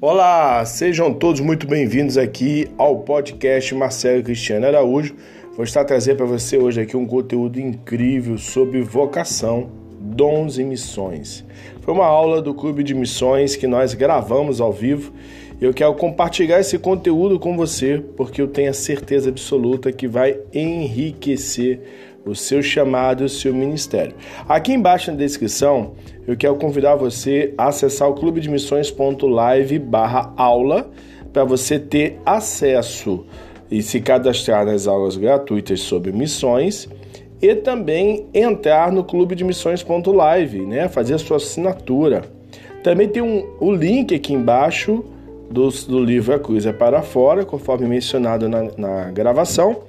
Olá, sejam todos muito bem-vindos aqui ao podcast Marcelo Cristiano Araújo. Vou estar trazendo para você hoje aqui um conteúdo incrível sobre vocação, dons e missões. Foi uma aula do Clube de Missões que nós gravamos ao vivo e eu quero compartilhar esse conteúdo com você porque eu tenho a certeza absoluta que vai enriquecer o seu chamado o seu ministério. Aqui embaixo na descrição, eu quero convidar você a acessar o clubedemissões.live barra aula para você ter acesso e se cadastrar nas aulas gratuitas sobre missões e também entrar no clube de missões.live, né? Fazer a sua assinatura. Também tem um, o link aqui embaixo do, do livro A Cruz é para Fora, conforme mencionado na, na gravação.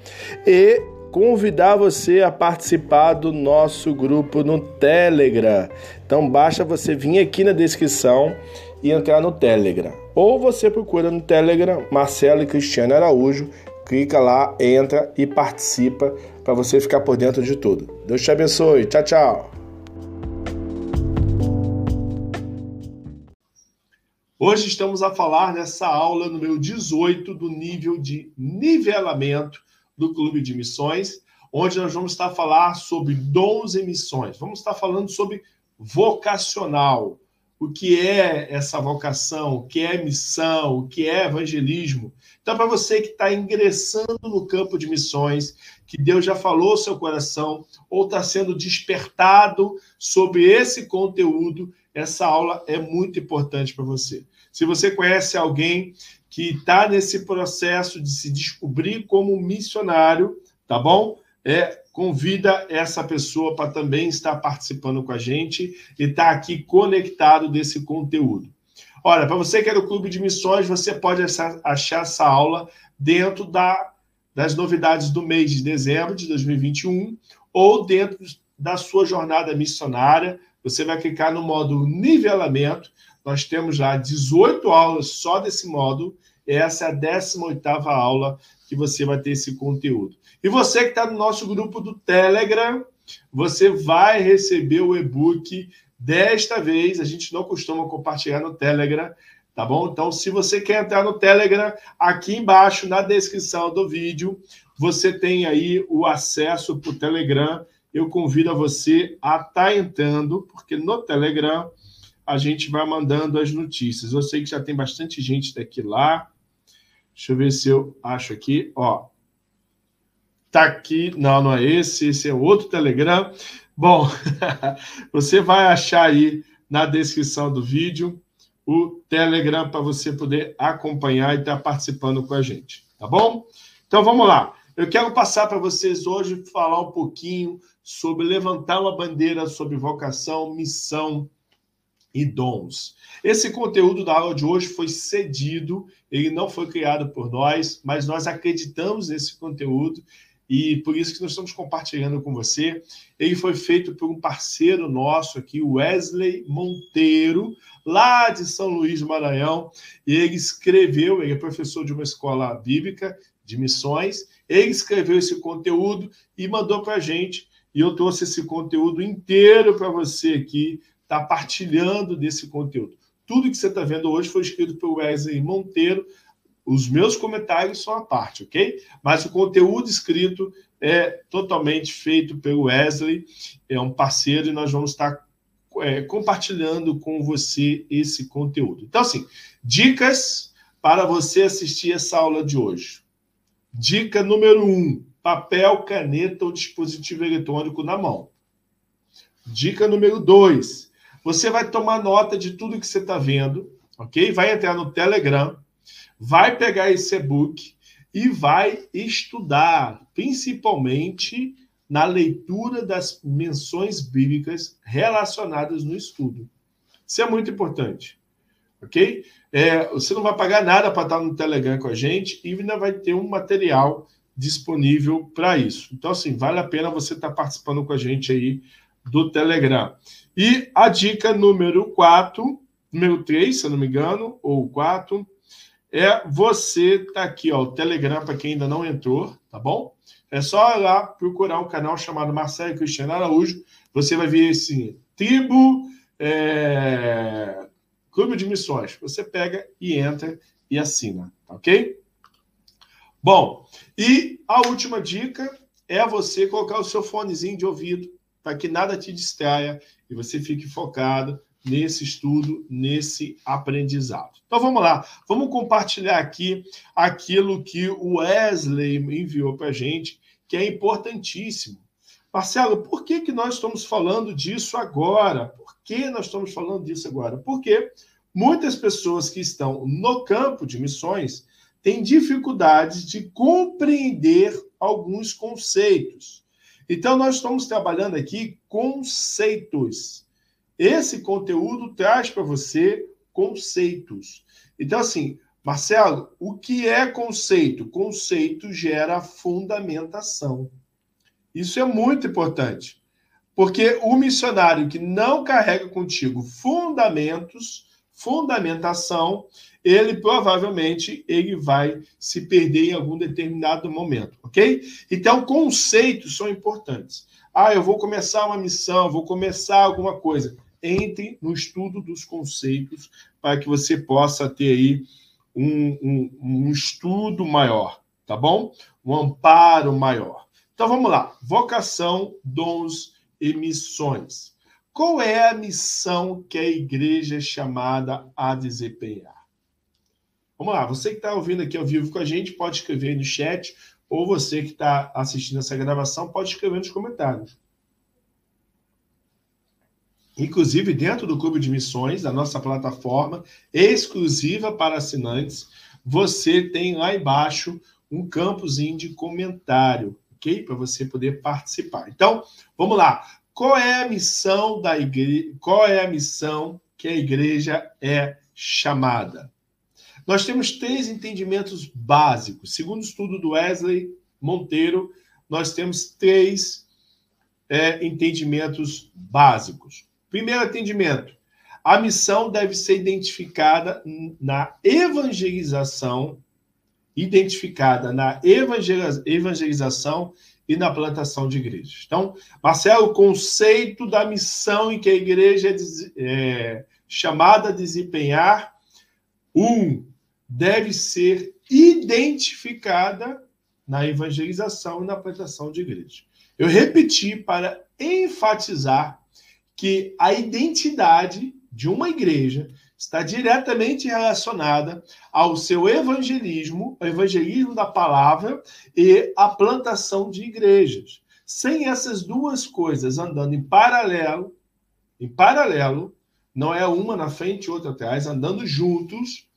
E convidar você a participar do nosso grupo no Telegram. Então basta você vir aqui na descrição e entrar no Telegram. Ou você procura no Telegram Marcelo e Cristiano Araújo, clica lá, entra e participa para você ficar por dentro de tudo. Deus te abençoe. Tchau, tchau. Hoje estamos a falar nessa aula número 18 do nível de nivelamento do Clube de Missões, onde nós vamos estar a falar sobre dons e missões. Vamos estar falando sobre vocacional, o que é essa vocação, o que é missão, o que é evangelismo. Então, para você que está ingressando no campo de missões, que Deus já falou seu coração, ou está sendo despertado sobre esse conteúdo, essa aula é muito importante para você. Se você conhece alguém que está nesse processo de se descobrir como missionário, tá bom? É, convida essa pessoa para também estar participando com a gente e estar tá aqui conectado desse conteúdo. Olha, para você que é do Clube de Missões, você pode achar essa aula dentro da, das novidades do mês de dezembro de 2021 ou dentro da sua jornada missionária. Você vai clicar no modo nivelamento nós temos já 18 aulas só desse módulo. Essa é a 18 aula que você vai ter esse conteúdo. E você que está no nosso grupo do Telegram, você vai receber o e-book desta vez. A gente não costuma compartilhar no Telegram, tá bom? Então, se você quer entrar no Telegram, aqui embaixo na descrição do vídeo, você tem aí o acesso para o Telegram. Eu convido a você a estar tá entrando, porque no Telegram a gente vai mandando as notícias. Eu sei que já tem bastante gente daqui lá. Deixa eu ver se eu acho aqui. Ó, tá aqui. Não, não é esse. Esse é outro Telegram. Bom, você vai achar aí na descrição do vídeo o Telegram para você poder acompanhar e estar tá participando com a gente, tá bom? Então vamos lá. Eu quero passar para vocês hoje falar um pouquinho sobre levantar uma bandeira sobre vocação, missão e dons. Esse conteúdo da aula de hoje foi cedido, ele não foi criado por nós, mas nós acreditamos nesse conteúdo e por isso que nós estamos compartilhando com você. Ele foi feito por um parceiro nosso aqui, Wesley Monteiro, lá de São Luís do Maranhão, e ele escreveu, ele é professor de uma escola bíblica de missões, ele escreveu esse conteúdo e mandou para a gente, e eu trouxe esse conteúdo inteiro para você aqui está partilhando desse conteúdo. Tudo que você está vendo hoje foi escrito pelo Wesley Monteiro. Os meus comentários são a parte, ok? Mas o conteúdo escrito é totalmente feito pelo Wesley, é um parceiro e nós vamos estar é, compartilhando com você esse conteúdo. Então, assim, dicas para você assistir essa aula de hoje. Dica número um: papel, caneta ou dispositivo eletrônico na mão. Dica número dois: você vai tomar nota de tudo que você está vendo, ok? Vai entrar no Telegram, vai pegar esse e-book e vai estudar, principalmente na leitura das menções bíblicas relacionadas no estudo. Isso é muito importante, ok? É, você não vai pagar nada para estar no Telegram com a gente e ainda vai ter um material disponível para isso. Então, assim, vale a pena você estar participando com a gente aí do Telegram. E a dica número 4, número 3, se eu não me engano, ou 4, é você tá aqui, ó, o Telegram para quem ainda não entrou, tá bom? É só lá procurar um canal chamado Marcelo Cristiano Araújo. Você vai ver esse tribo, é, Clube de Missões. Você pega e entra e assina, tá ok? Bom, e a última dica é você colocar o seu fonezinho de ouvido para que nada te distraia e você fique focado nesse estudo, nesse aprendizado. Então vamos lá, vamos compartilhar aqui aquilo que o Wesley enviou para a gente, que é importantíssimo. Marcelo, por que, que nós estamos falando disso agora? Por que nós estamos falando disso agora? Porque muitas pessoas que estão no campo de missões têm dificuldades de compreender alguns conceitos. Então, nós estamos trabalhando aqui conceitos. Esse conteúdo traz para você conceitos. Então, assim, Marcelo, o que é conceito? Conceito gera fundamentação. Isso é muito importante. Porque o missionário que não carrega contigo fundamentos, fundamentação, ele provavelmente ele vai se perder em algum determinado momento, ok? Então, conceitos são importantes. Ah, eu vou começar uma missão, vou começar alguma coisa. Entre no estudo dos conceitos para que você possa ter aí um, um, um estudo maior, tá bom? Um amparo maior. Então vamos lá. Vocação, dons e missões. Qual é a missão que a igreja é chamada a desempenhar? Vamos lá, você que está ouvindo aqui ao vivo com a gente, pode escrever no chat, ou você que está assistindo essa gravação, pode escrever nos comentários. Inclusive, dentro do Clube de Missões, a nossa plataforma exclusiva para assinantes, você tem lá embaixo um campozinho de comentário, ok? Para você poder participar. Então, vamos lá. Qual é a missão da igreja? Qual é a missão que a igreja é chamada? Nós temos três entendimentos básicos. Segundo o estudo do Wesley Monteiro, nós temos três é, entendimentos básicos. Primeiro entendimento: a missão deve ser identificada na evangelização, identificada na evangelização e na plantação de igrejas. Então, Marcelo, o conceito da missão em que a igreja é, é chamada a desempenhar, um, deve ser identificada na evangelização e na plantação de igreja. Eu repeti para enfatizar que a identidade de uma igreja está diretamente relacionada ao seu evangelismo, o evangelismo da palavra e a plantação de igrejas. Sem essas duas coisas andando em paralelo, em paralelo, não é uma na frente e outra atrás, andando juntos,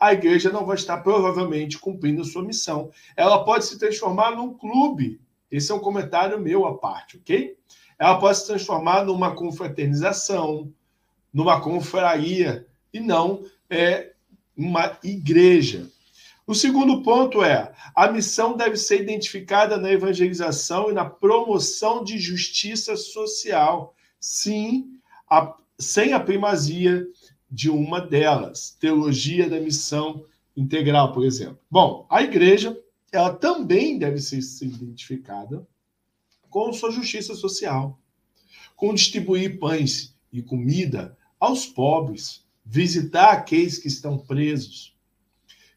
a igreja não vai estar provavelmente cumprindo sua missão. Ela pode se transformar num clube. Esse é um comentário meu à parte, ok? Ela pode se transformar numa confraternização, numa confraria, e não é uma igreja. O segundo ponto é: a missão deve ser identificada na evangelização e na promoção de justiça social. Sim, a, sem a primazia de uma delas, teologia da missão integral, por exemplo. Bom, a igreja, ela também deve ser, identificada com sua justiça social, com distribuir pães e comida aos pobres, visitar aqueles que estão presos,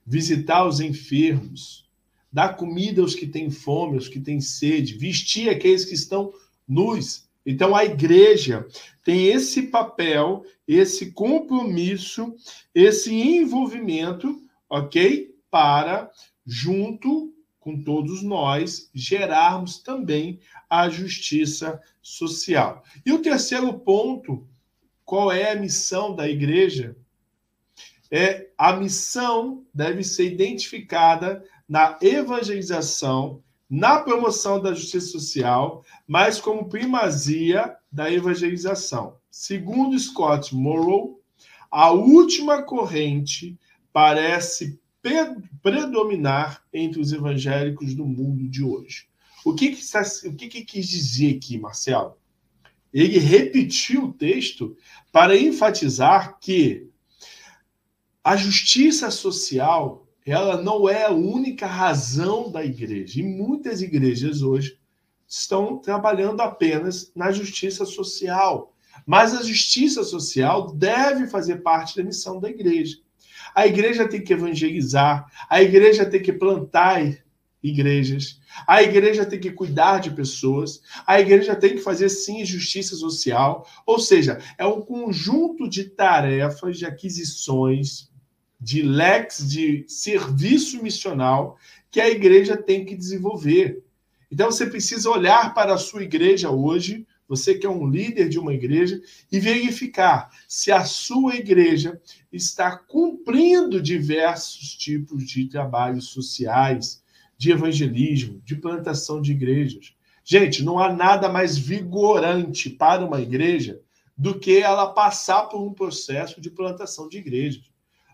visitar os enfermos, dar comida aos que têm fome, aos que têm sede, vestir aqueles que estão nus, então a igreja tem esse papel, esse compromisso, esse envolvimento, ok? Para, junto com todos nós, gerarmos também a justiça social. E o terceiro ponto, qual é a missão da igreja? É a missão deve ser identificada na evangelização na promoção da justiça social, mas como primazia da evangelização. Segundo Scott Morrow, a última corrente parece predominar entre os evangélicos do mundo de hoje. O que, que, o que, que quis dizer aqui, Marcelo? Ele repetiu o texto para enfatizar que a justiça social ela não é a única razão da igreja. E muitas igrejas hoje estão trabalhando apenas na justiça social. Mas a justiça social deve fazer parte da missão da igreja. A igreja tem que evangelizar, a igreja tem que plantar igrejas, a igreja tem que cuidar de pessoas, a igreja tem que fazer sim justiça social, ou seja, é um conjunto de tarefas, de aquisições, de lex de serviço missional que a igreja tem que desenvolver. Então você precisa olhar para a sua igreja hoje você que é um líder de uma igreja, e verificar se a sua igreja está cumprindo diversos tipos de trabalhos sociais, de evangelismo, de plantação de igrejas. Gente, não há nada mais vigorante para uma igreja do que ela passar por um processo de plantação de igrejas.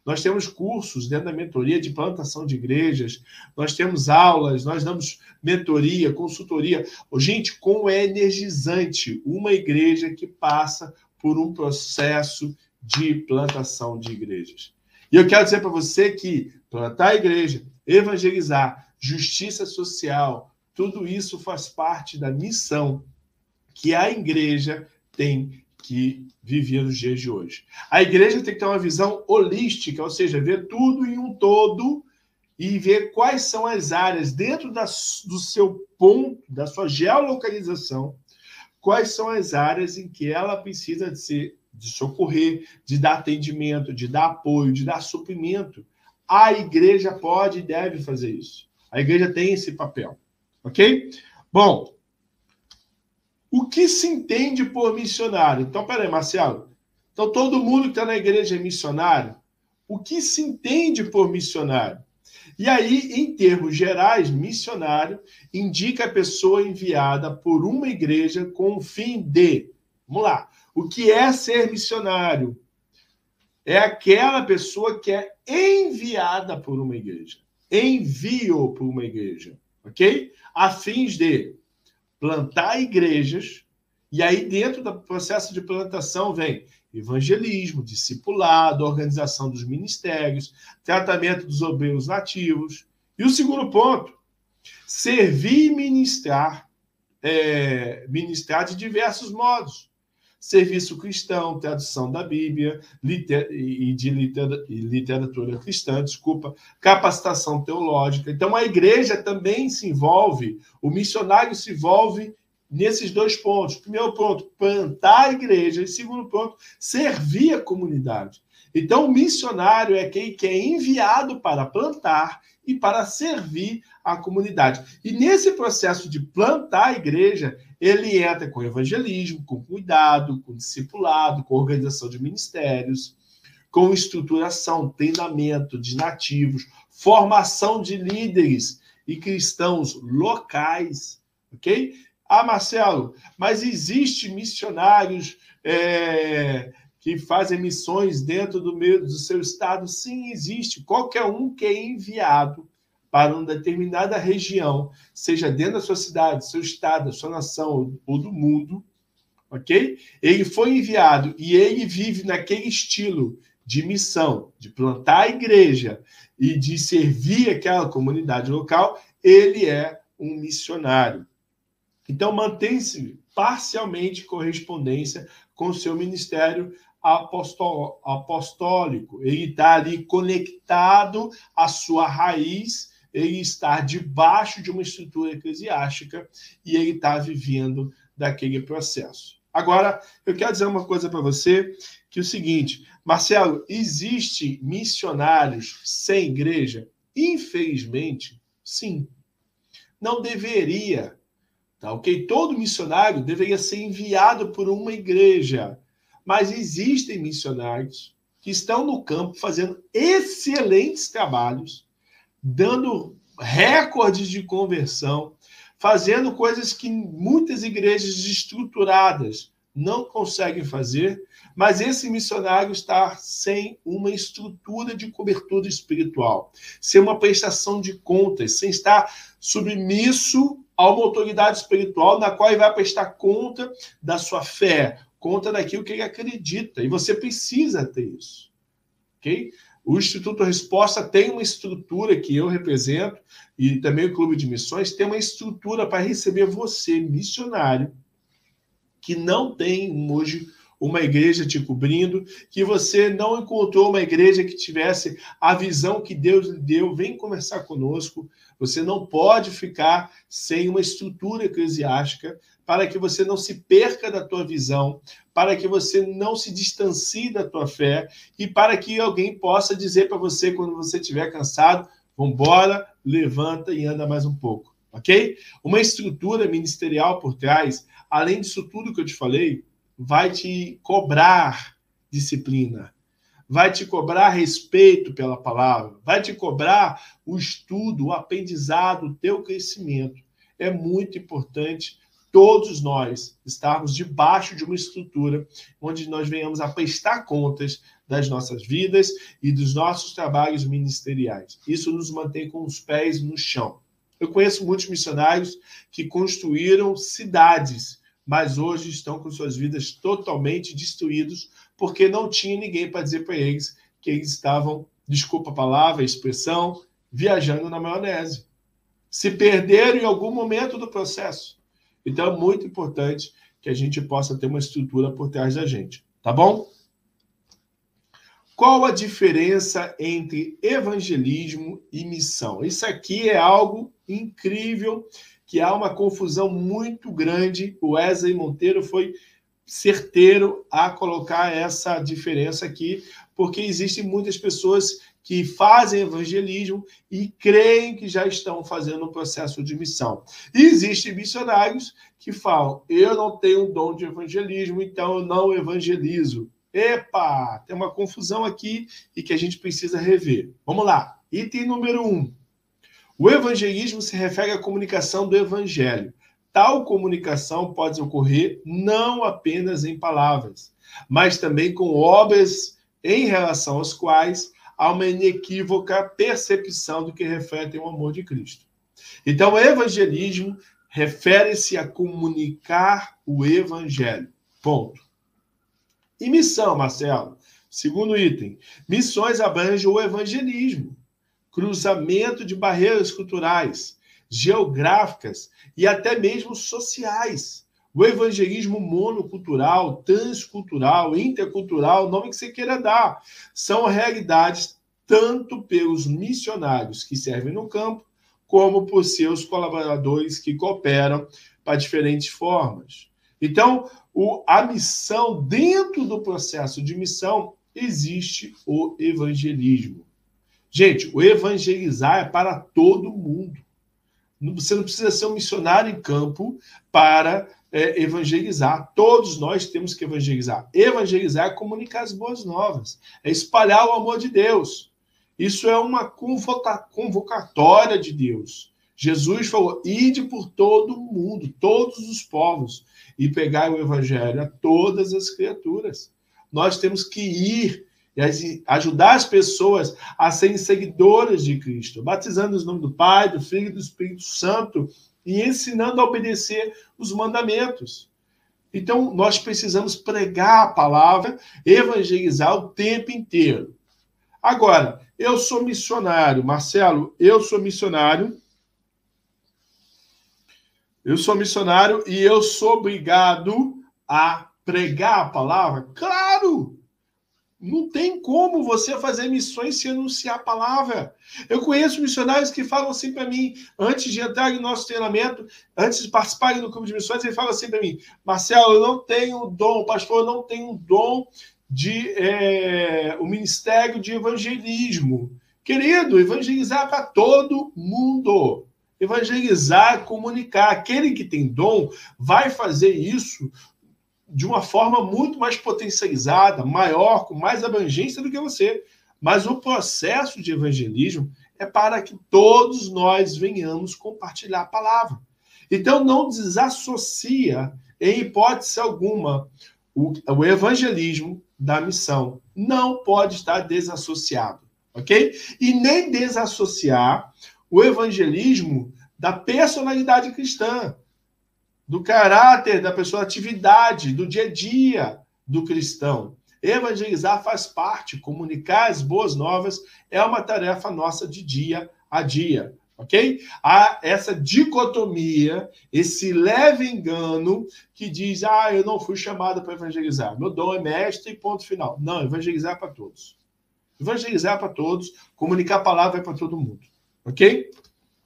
Nós temos cursos dentro da mentoria de plantação de igrejas, nós temos aulas, nós damos mentoria, consultoria. Gente, como é energizante uma igreja que passa por um processo de plantação de igrejas. E eu quero dizer para você que plantar a igreja, evangelizar, justiça social, tudo isso faz parte da missão que a igreja tem que vivia nos dias de hoje. A igreja tem que ter uma visão holística, ou seja, ver tudo em um todo e ver quais são as áreas dentro da, do seu ponto, da sua geolocalização, quais são as áreas em que ela precisa de, ser, de socorrer, de dar atendimento, de dar apoio, de dar suprimento. A igreja pode e deve fazer isso. A igreja tem esse papel, ok? Bom, o que se entende por missionário? Então, peraí, Marcelo. Então, todo mundo que está na igreja é missionário? O que se entende por missionário? E aí, em termos gerais, missionário indica a pessoa enviada por uma igreja com o fim de. Vamos lá. O que é ser missionário? É aquela pessoa que é enviada por uma igreja. Envio por uma igreja. Ok? A fins de plantar igrejas, e aí dentro do processo de plantação vem evangelismo, discipulado, organização dos ministérios, tratamento dos obreiros nativos. E o segundo ponto, servir e ministrar, é, ministrar de diversos modos. Serviço cristão, tradução da Bíblia liter, e de literatura, literatura cristã, desculpa, capacitação teológica. Então, a igreja também se envolve, o missionário se envolve nesses dois pontos. Primeiro ponto, plantar a igreja. E segundo ponto, servir a comunidade. Então, o missionário é quem que é enviado para plantar e para servir a comunidade. E nesse processo de plantar a igreja, ele entra com evangelismo, com cuidado, com discipulado, com organização de ministérios, com estruturação, treinamento de nativos, formação de líderes e cristãos locais, ok? Ah, Marcelo, mas existe missionários é, que fazem missões dentro do, meu, do seu estado? Sim, existe. Qualquer um que é enviado para uma determinada região, seja dentro da sua cidade, seu estado, sua nação ou do mundo, ok? Ele foi enviado e ele vive naquele estilo de missão, de plantar a igreja e de servir aquela comunidade local, ele é um missionário. Então, mantém-se parcialmente correspondência com o seu ministério apostólico. Ele está ali conectado à sua raiz, ele está debaixo de uma estrutura eclesiástica e ele está vivendo daquele processo. Agora, eu quero dizer uma coisa para você, que é o seguinte, Marcelo, existe missionários sem igreja? Infelizmente, sim. Não deveria Tá, ok? Todo missionário deveria ser enviado por uma igreja. Mas existem missionários que estão no campo fazendo excelentes trabalhos, dando recordes de conversão, fazendo coisas que muitas igrejas estruturadas não conseguem fazer, mas esse missionário está sem uma estrutura de cobertura espiritual, sem uma prestação de contas, sem estar submisso a uma autoridade espiritual na qual ele vai prestar conta da sua fé, conta daquilo que ele acredita. E você precisa ter isso. Ok? O Instituto Resposta tem uma estrutura que eu represento, e também o Clube de Missões tem uma estrutura para receber você, missionário, que não tem hoje uma igreja te cobrindo, que você não encontrou uma igreja que tivesse a visão que Deus lhe deu, vem conversar conosco. Você não pode ficar sem uma estrutura eclesiástica para que você não se perca da tua visão, para que você não se distancie da tua fé e para que alguém possa dizer para você quando você estiver cansado, vambora, levanta e anda mais um pouco, ok? Uma estrutura ministerial por trás, além disso tudo que eu te falei, vai te cobrar disciplina, vai te cobrar respeito pela palavra, vai te cobrar o estudo, o aprendizado, o teu crescimento. É muito importante todos nós estarmos debaixo de uma estrutura onde nós venhamos a prestar contas das nossas vidas e dos nossos trabalhos ministeriais. Isso nos mantém com os pés no chão. Eu conheço muitos missionários que construíram cidades mas hoje estão com suas vidas totalmente destruídos porque não tinha ninguém para dizer para eles que eles estavam, desculpa a palavra, a expressão, viajando na maionese. Se perderam em algum momento do processo. Então é muito importante que a gente possa ter uma estrutura por trás da gente, tá bom? Qual a diferença entre evangelismo e missão? Isso aqui é algo incrível que há uma confusão muito grande. O Wesley Monteiro foi certeiro a colocar essa diferença aqui, porque existem muitas pessoas que fazem evangelismo e creem que já estão fazendo um processo de missão. E existem missionários que falam: eu não tenho dom de evangelismo, então eu não evangelizo. Epa, tem uma confusão aqui e que a gente precisa rever. Vamos lá. Item número um. O evangelismo se refere à comunicação do evangelho. Tal comunicação pode ocorrer não apenas em palavras, mas também com obras em relação às quais há uma inequívoca percepção do que reflete o amor de Cristo. Então, o evangelismo refere-se a comunicar o evangelho. Ponto. E missão, Marcelo? Segundo item, missões abrangem o evangelismo cruzamento de barreiras culturais, geográficas e até mesmo sociais. O evangelismo monocultural, transcultural, intercultural, nome que você queira dar, são realidades tanto pelos missionários que servem no campo, como por seus colaboradores que cooperam para diferentes formas. Então, o, a missão, dentro do processo de missão, existe o evangelismo. Gente, o evangelizar é para todo mundo. Você não precisa ser um missionário em campo para é, evangelizar. Todos nós temos que evangelizar. Evangelizar é comunicar as boas novas, é espalhar o amor de Deus. Isso é uma convoca convocatória de Deus. Jesus falou: ide por todo o mundo, todos os povos, e pegar o evangelho a todas as criaturas. Nós temos que ir e ajudar as pessoas a serem seguidoras de Cristo, batizando os nomes do Pai, do Filho e do Espírito Santo e ensinando a obedecer os mandamentos. Então, nós precisamos pregar a palavra, evangelizar o tempo inteiro. Agora, eu sou missionário, Marcelo, eu sou missionário. Eu sou missionário e eu sou obrigado a pregar a palavra? Claro! Não tem como você fazer missões sem anunciar a palavra. Eu conheço missionários que falam assim para mim, antes de entrar em nosso treinamento, antes de participarem do clube de missões, ele fala assim para mim: Marcelo, eu não tenho dom, pastor, eu não tenho dom de é, o ministério de evangelismo. Querido, evangelizar para todo mundo. Evangelizar, comunicar. Aquele que tem dom vai fazer isso de uma forma muito mais potencializada, maior, com mais abrangência do que você. Mas o processo de evangelismo é para que todos nós venhamos compartilhar a palavra. Então, não desassocia, em hipótese alguma, o, o evangelismo da missão. Não pode estar desassociado, ok? E nem desassociar o evangelismo da personalidade cristã do caráter da pessoa, atividade, do dia a dia do cristão. Evangelizar faz parte, comunicar as boas novas é uma tarefa nossa de dia a dia. ok? Há essa dicotomia, esse leve engano que diz: ah, eu não fui chamado para evangelizar, meu dom é mestre ponto final. Não, evangelizar para todos. Evangelizar para todos, comunicar a palavra para todo mundo, ok?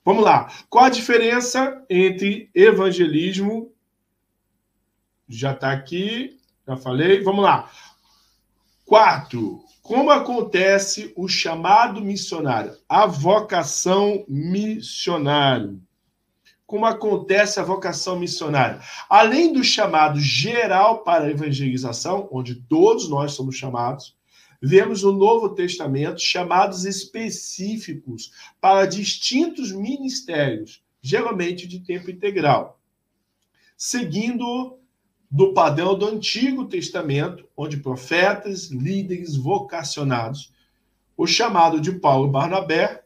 Vamos lá. Qual a diferença entre evangelismo? Já está aqui, já falei. Vamos lá. Quarto, como acontece o chamado missionário, a vocação missionário? Como acontece a vocação missionária? Além do chamado geral para a evangelização, onde todos nós somos chamados, vemos no Novo Testamento chamados específicos para distintos ministérios, geralmente de tempo integral, seguindo do padrão do Antigo Testamento, onde profetas, líderes vocacionados, o chamado de Paulo Barnabé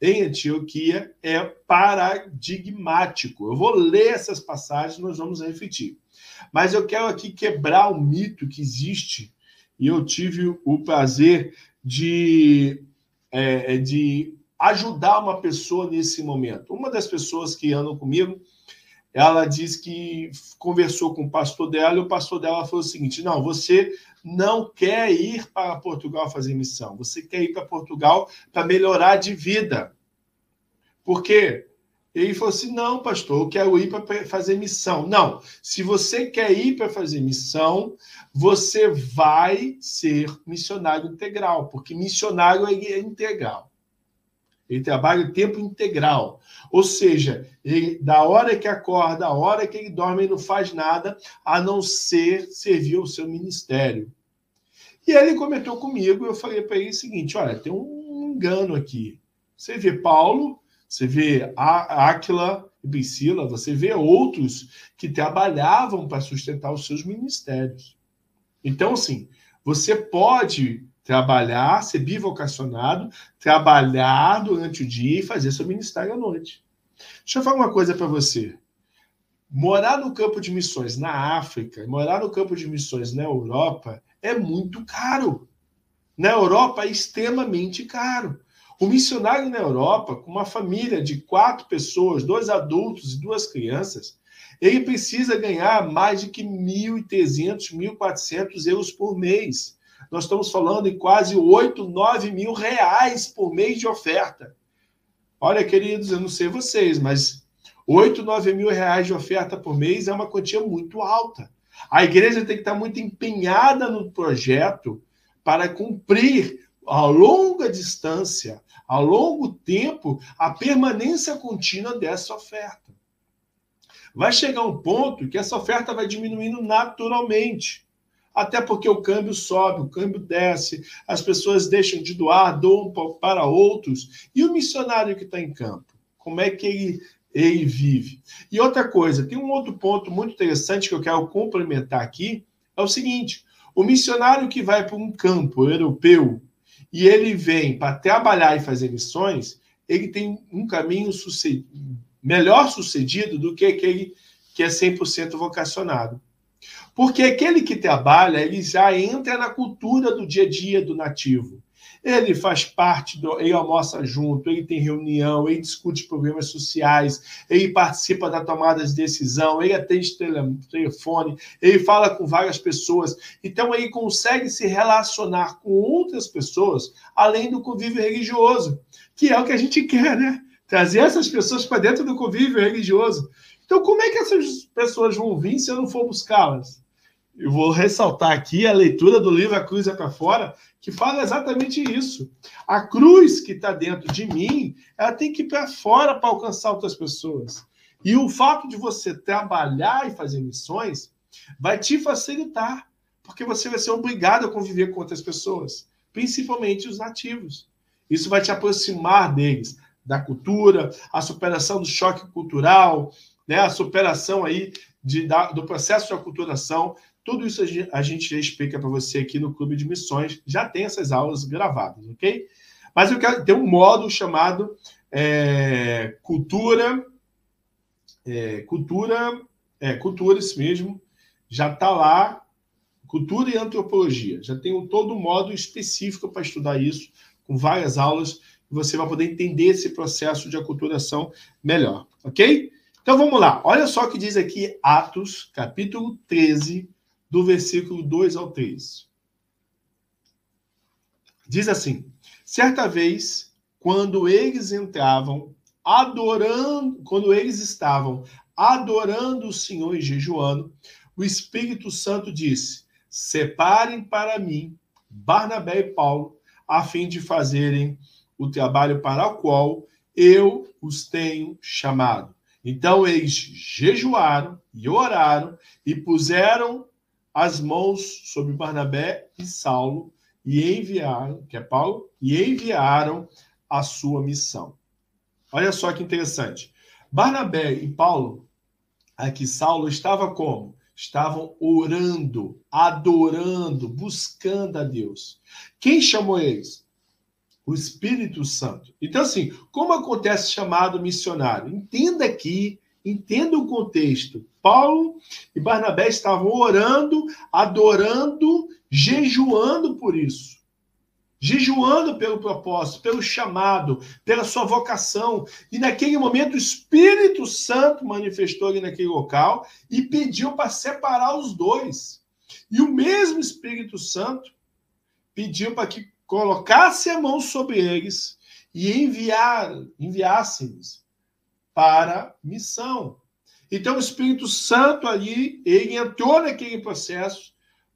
em Antioquia é paradigmático. Eu vou ler essas passagens, nós vamos refletir. Mas eu quero aqui quebrar o mito que existe, e eu tive o prazer de, é, de ajudar uma pessoa nesse momento. Uma das pessoas que andam comigo ela diz que conversou com o pastor dela e o pastor dela falou o seguinte: não, você não quer ir para Portugal fazer missão, você quer ir para Portugal para melhorar de vida. Por quê? Ele falou assim: não, pastor, eu quero ir para fazer missão. Não, se você quer ir para fazer missão, você vai ser missionário integral, porque missionário é integral. Ele trabalha o tempo integral. Ou seja, ele, da hora que acorda, da hora que ele dorme, ele não faz nada a não ser servir o seu ministério. E ele comentou comigo, eu falei para ele o seguinte: olha, tem um engano aqui. Você vê Paulo, você vê Áquila e Priscila, você vê outros que trabalhavam para sustentar os seus ministérios. Então, assim, você pode Trabalhar, ser bivocacionado, trabalhar durante o dia e fazer seu ministério à noite. Deixa eu falar uma coisa para você. Morar no campo de missões na África, morar no campo de missões na Europa é muito caro. Na Europa é extremamente caro. O missionário na Europa, com uma família de quatro pessoas, dois adultos e duas crianças, ele precisa ganhar mais de que 1.300, 1.400 euros por mês nós estamos falando em quase 8, 9 mil reais por mês de oferta. Olha, queridos, eu não sei vocês, mas 8, 9 mil reais de oferta por mês é uma quantia muito alta. A igreja tem que estar muito empenhada no projeto para cumprir a longa distância, a longo tempo, a permanência contínua dessa oferta. Vai chegar um ponto que essa oferta vai diminuindo naturalmente até porque o câmbio sobe, o câmbio desce, as pessoas deixam de doar, doam para outros. E o missionário que está em campo? Como é que ele, ele vive? E outra coisa, tem um outro ponto muito interessante que eu quero complementar aqui, é o seguinte: o missionário que vai para um campo europeu e ele vem para trabalhar e fazer missões, ele tem um caminho sucedido, melhor sucedido do que aquele que é 100% vocacionado. Porque aquele que trabalha, ele já entra na cultura do dia a dia do nativo. Ele faz parte, do, ele almoça junto, ele tem reunião, ele discute problemas sociais, ele participa da tomada de decisão, ele atende telefone, ele fala com várias pessoas. Então, ele consegue se relacionar com outras pessoas, além do convívio religioso, que é o que a gente quer, né? Trazer essas pessoas para dentro do convívio religioso. Então, como é que essas pessoas vão vir se eu não for buscá-las? Eu vou ressaltar aqui a leitura do livro A Cruz é para Fora, que fala exatamente isso. A cruz que está dentro de mim, ela tem que ir para fora para alcançar outras pessoas. E o fato de você trabalhar e fazer missões vai te facilitar, porque você vai ser obrigado a conviver com outras pessoas, principalmente os nativos. Isso vai te aproximar deles, da cultura, a superação do choque cultural, né, a superação aí de, da, do processo de aculturação tudo isso a gente já explica para você aqui no Clube de Missões. Já tem essas aulas gravadas, ok? Mas eu quero ter um módulo chamado é, Cultura. É, cultura. É, cultura, isso mesmo. Já está lá. Cultura e Antropologia. Já tem um, todo um módulo específico para estudar isso, com várias aulas e você vai poder entender esse processo de aculturação melhor, ok? Então vamos lá, olha só o que diz aqui Atos, capítulo 13, do versículo 2 ao 3. Diz assim: certa vez, quando eles entravam adorando, quando eles estavam adorando o Senhor e jejuando, o Espírito Santo disse: Separem para mim Barnabé e Paulo, a fim de fazerem o trabalho para o qual eu os tenho chamado. Então eles jejuaram e oraram e puseram as mãos sobre Barnabé e Saulo e enviaram, que é Paulo, e enviaram a sua missão. Olha só que interessante. Barnabé e Paulo, aqui Saulo, estava como? Estavam orando, adorando, buscando a Deus. Quem chamou eles? O Espírito Santo. Então, assim, como acontece chamado missionário? Entenda aqui, entenda o contexto. Paulo e Barnabé estavam orando, adorando, jejuando por isso jejuando pelo propósito, pelo chamado, pela sua vocação. E naquele momento o Espírito Santo manifestou ali naquele local e pediu para separar os dois. E o mesmo Espírito Santo pediu para que colocasse a mão sobre eles e enviar, enviássemos para missão. Então o Espírito Santo ali, ele entrou naquele processo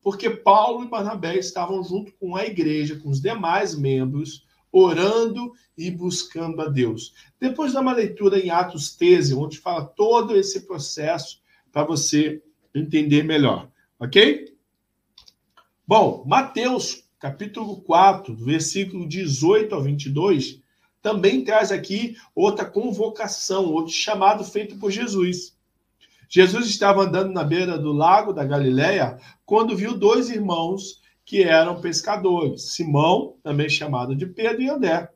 porque Paulo e Barnabé estavam junto com a igreja, com os demais membros, orando e buscando a Deus. Depois dá uma leitura em Atos 13, onde fala todo esse processo para você entender melhor, ok? Bom, Mateus, capítulo 4, versículo 18 ao 22, também traz aqui outra convocação, outro chamado feito por Jesus. Jesus estava andando na beira do lago da Galileia quando viu dois irmãos que eram pescadores, Simão, também chamado de Pedro, e André.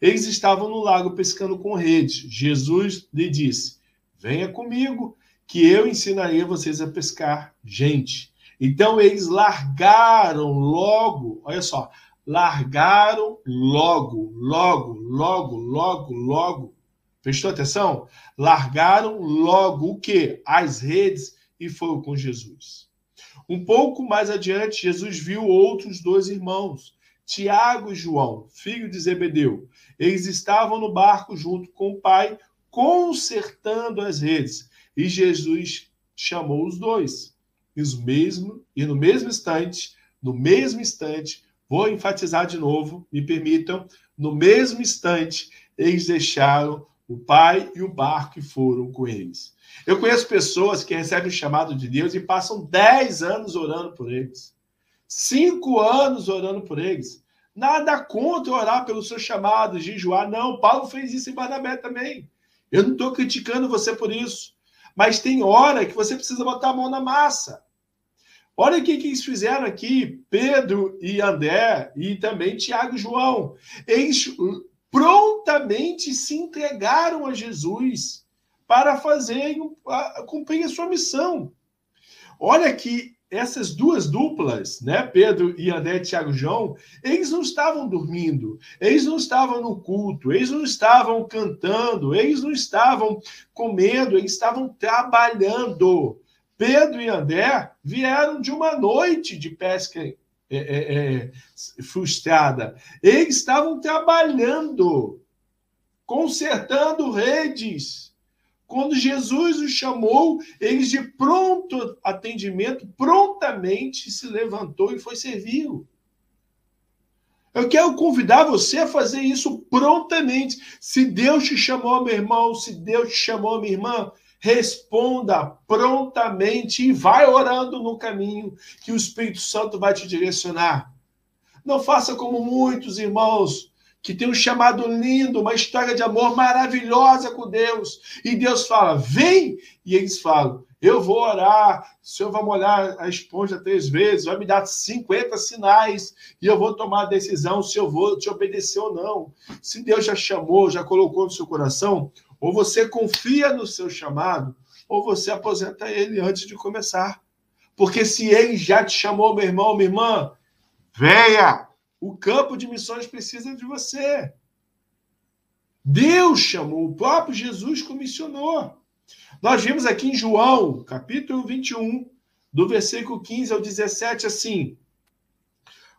Eles estavam no lago pescando com rede. Jesus lhe disse: Venha comigo, que eu ensinarei vocês a pescar gente. Então eles largaram logo, olha só, largaram logo, logo, logo, logo, logo Prestou atenção? Largaram logo o quê? As redes e foram com Jesus. Um pouco mais adiante, Jesus viu outros dois irmãos, Tiago e João, filho de Zebedeu. Eles estavam no barco junto com o pai, consertando as redes. E Jesus chamou os dois. E, mesmo, e no mesmo instante, no mesmo instante, vou enfatizar de novo, me permitam, no mesmo instante, eles deixaram o pai e o barco que foram com eles. Eu conheço pessoas que recebem o chamado de Deus e passam 10 anos orando por eles. Cinco anos orando por eles. Nada contra orar pelo seu chamado, jejuar. Não, Paulo fez isso em Barnabé também. Eu não estou criticando você por isso. Mas tem hora que você precisa botar a mão na massa. Olha o que eles fizeram aqui, Pedro e André, e também Tiago e João. Eles prontamente se entregaram a Jesus para fazer cumprir a sua missão. Olha que essas duas duplas, né, Pedro e André Tiago João, eles não estavam dormindo, eles não estavam no culto, eles não estavam cantando, eles não estavam comendo, eles estavam trabalhando. Pedro e André vieram de uma noite de pesca é, é, é, frustrada. Eles estavam trabalhando, consertando redes. Quando Jesus os chamou, eles de pronto atendimento, prontamente se levantou e foi servir. Eu quero convidar você a fazer isso prontamente. Se Deus te chamou, meu irmão, se Deus te chamou, minha irmã, responda prontamente e vai orando no caminho que o Espírito Santo vai te direcionar. Não faça como muitos irmãos que têm um chamado lindo, uma história de amor maravilhosa com Deus, e Deus fala: "Vem", e eles falam: "Eu vou orar, o Senhor vai molhar a esponja três vezes, vai me dar 50 sinais, e eu vou tomar a decisão se eu vou te obedecer ou não". Se Deus já chamou, já colocou no seu coração, ou você confia no seu chamado, ou você aposenta ele antes de começar. Porque se ele já te chamou, meu irmão, minha irmã, venha! O campo de missões precisa de você. Deus chamou, o próprio Jesus comissionou. Nós vimos aqui em João, capítulo 21, do versículo 15 ao 17, assim: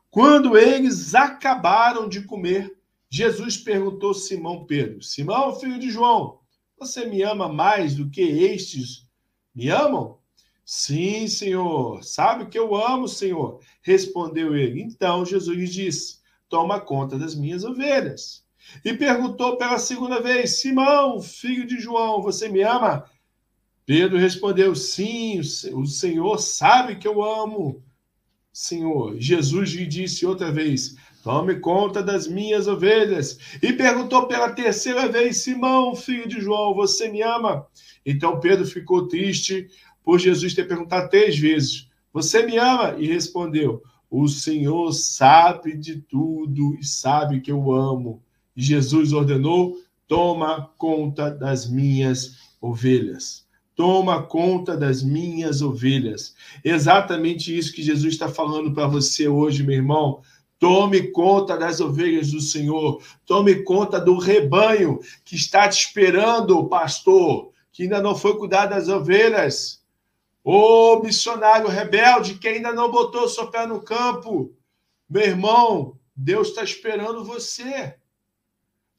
Quando eles acabaram de comer, Jesus perguntou a Simão Pedro: Simão, filho de João, você me ama mais do que estes me amam? Sim, Senhor. Sabe que eu amo, Senhor. Respondeu ele. Então Jesus disse: Toma conta das minhas ovelhas. E perguntou pela segunda vez: Simão, filho de João, você me ama? Pedro respondeu: Sim, o Senhor sabe que eu amo. Senhor, Jesus lhe disse outra vez: Tome conta das minhas ovelhas. E perguntou pela terceira vez: Simão, filho de João, você me ama? Então Pedro ficou triste por Jesus ter perguntado três vezes: Você me ama? E respondeu: O Senhor sabe de tudo e sabe que eu amo. E Jesus ordenou: Toma conta das minhas ovelhas. Toma conta das minhas ovelhas. Exatamente isso que Jesus está falando para você hoje, meu irmão. Tome conta das ovelhas do Senhor. Tome conta do rebanho que está te esperando, pastor, que ainda não foi cuidar das ovelhas. Ô missionário rebelde que ainda não botou seu pé no campo, meu irmão, Deus está esperando você.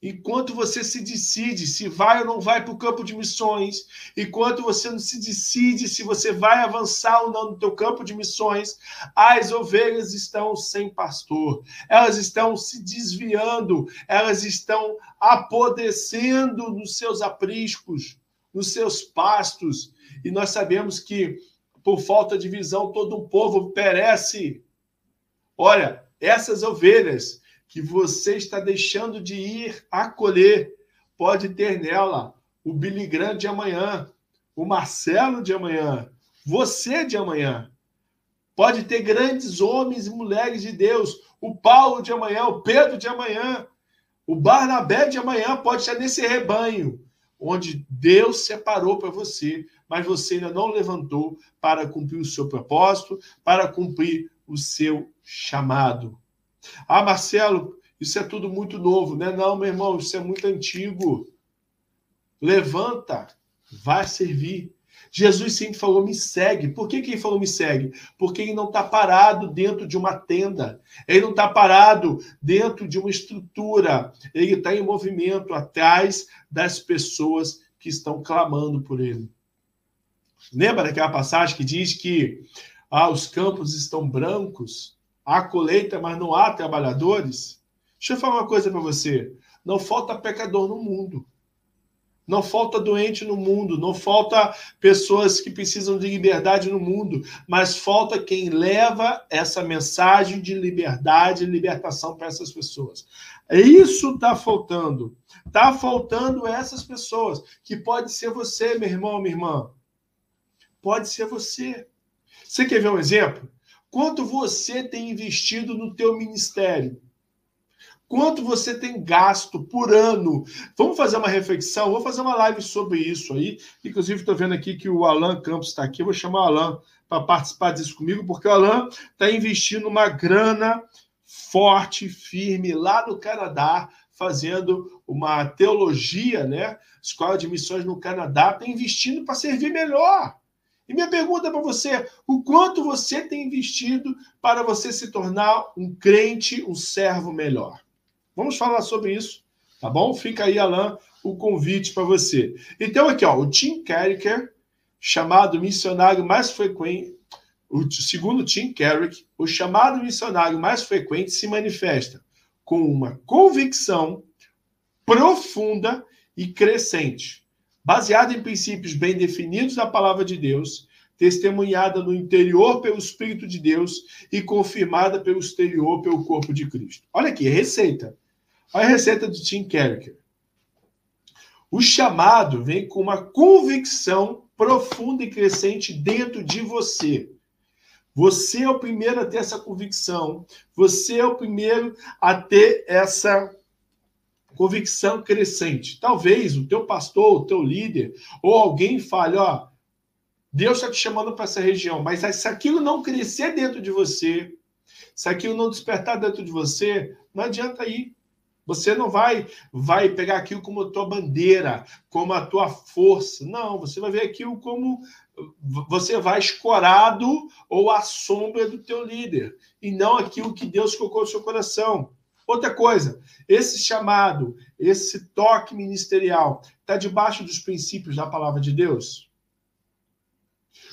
Enquanto você se decide se vai ou não vai para o campo de missões, enquanto você não se decide se você vai avançar ou não no teu campo de missões, as ovelhas estão sem pastor, elas estão se desviando, elas estão apodrecendo nos seus apriscos, nos seus pastos, e nós sabemos que por falta de visão todo o povo perece. Olha, essas ovelhas que você está deixando de ir acolher, pode ter nela o Billy Graham de amanhã, o Marcelo de amanhã, você de amanhã. Pode ter grandes homens e mulheres de Deus, o Paulo de amanhã, o Pedro de amanhã, o Barnabé de amanhã pode estar nesse rebanho onde Deus separou para você, mas você ainda não levantou para cumprir o seu propósito, para cumprir o seu chamado. Ah, Marcelo, isso é tudo muito novo, né? Não, meu irmão, isso é muito antigo. Levanta, vai servir. Jesus sempre falou: me segue. Por que, que ele falou me segue? Porque ele não está parado dentro de uma tenda, ele não está parado dentro de uma estrutura, ele está em movimento atrás das pessoas que estão clamando por ele. Lembra daquela passagem que diz que ah, os campos estão brancos, há colheita, mas não há trabalhadores? Deixa eu falar uma coisa para você: não falta pecador no mundo. Não falta doente no mundo, não falta pessoas que precisam de liberdade no mundo, mas falta quem leva essa mensagem de liberdade e libertação para essas pessoas. Isso está faltando. Está faltando essas pessoas, que pode ser você, meu irmão, minha irmã. Pode ser você. Você quer ver um exemplo? Quanto você tem investido no teu ministério? Quanto você tem gasto por ano? Vamos fazer uma reflexão, vou fazer uma live sobre isso aí. Inclusive, estou vendo aqui que o Alan Campos está aqui. Vou chamar o Alan para participar disso comigo, porque o Alan está investindo uma grana forte, firme, lá no Canadá, fazendo uma teologia, né? Escola de missões no Canadá, está investindo para servir melhor. E minha pergunta para você: o quanto você tem investido para você se tornar um crente, um servo melhor? Vamos falar sobre isso, tá bom? Fica aí, Alan, o convite para você. Então, aqui, ó, o Tim Carricker, chamado missionário mais frequente, o segundo Tim Carrick, o chamado missionário mais frequente se manifesta com uma convicção profunda e crescente, baseada em princípios bem definidos da palavra de Deus, testemunhada no interior pelo Espírito de Deus e confirmada pelo exterior pelo corpo de Cristo. Olha aqui, receita. Olha a receita do Tim Carricker. O chamado vem com uma convicção profunda e crescente dentro de você. Você é o primeiro a ter essa convicção. Você é o primeiro a ter essa convicção crescente. Talvez o teu pastor, o teu líder, ou alguém fale, ó, Deus está te chamando para essa região, mas se aquilo não crescer dentro de você, se aquilo não despertar dentro de você, não adianta ir. Você não vai vai pegar aquilo como a tua bandeira, como a tua força. Não, você vai ver aquilo como você vai escorado ou à sombra do teu líder, e não aquilo que Deus colocou no seu coração. Outra coisa, esse chamado, esse toque ministerial, está debaixo dos princípios da palavra de Deus?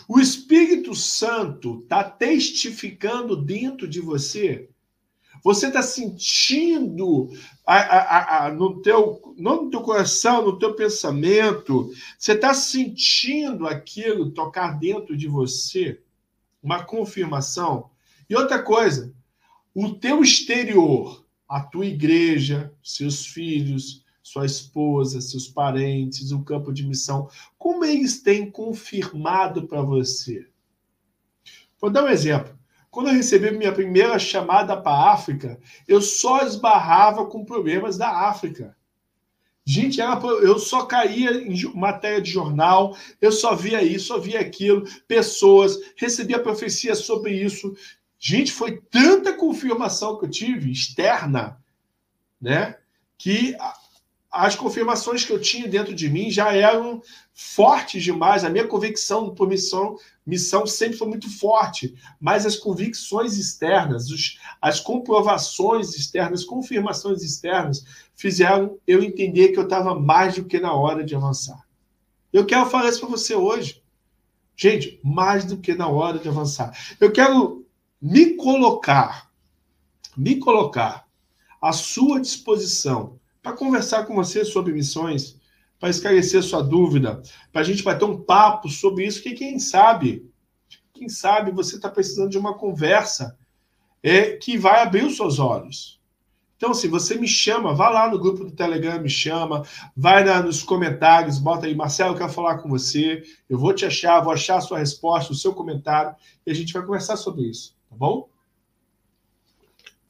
O Espírito Santo está testificando dentro de você você está sentindo a, a, a, no teu, no teu coração, no teu pensamento, você está sentindo aquilo tocar dentro de você, uma confirmação. E outra coisa, o teu exterior, a tua igreja, seus filhos, sua esposa, seus parentes, o campo de missão, como eles têm confirmado para você? Vou dar um exemplo. Quando eu recebi minha primeira chamada para a África, eu só esbarrava com problemas da África. Gente, eu só caía em matéria de jornal, eu só via isso, só via aquilo, pessoas, recebia profecia sobre isso. Gente, foi tanta confirmação que eu tive, externa, né? Que as confirmações que eu tinha dentro de mim já eram fortes demais. A minha convicção por missão, missão sempre foi muito forte, mas as convicções externas, os, as comprovações externas, confirmações externas, fizeram eu entender que eu estava mais do que na hora de avançar. Eu quero falar isso para você hoje. Gente, mais do que na hora de avançar. Eu quero me colocar, me colocar à sua disposição para conversar com você sobre missões, para esclarecer sua dúvida, para a gente bater um papo sobre isso, que quem sabe, quem sabe você está precisando de uma conversa é, que vai abrir os seus olhos. Então, se você me chama, vá lá no grupo do Telegram, me chama, vai na, nos comentários, bota aí, Marcelo, eu quero falar com você, eu vou te achar, vou achar a sua resposta, o seu comentário, e a gente vai conversar sobre isso, tá bom?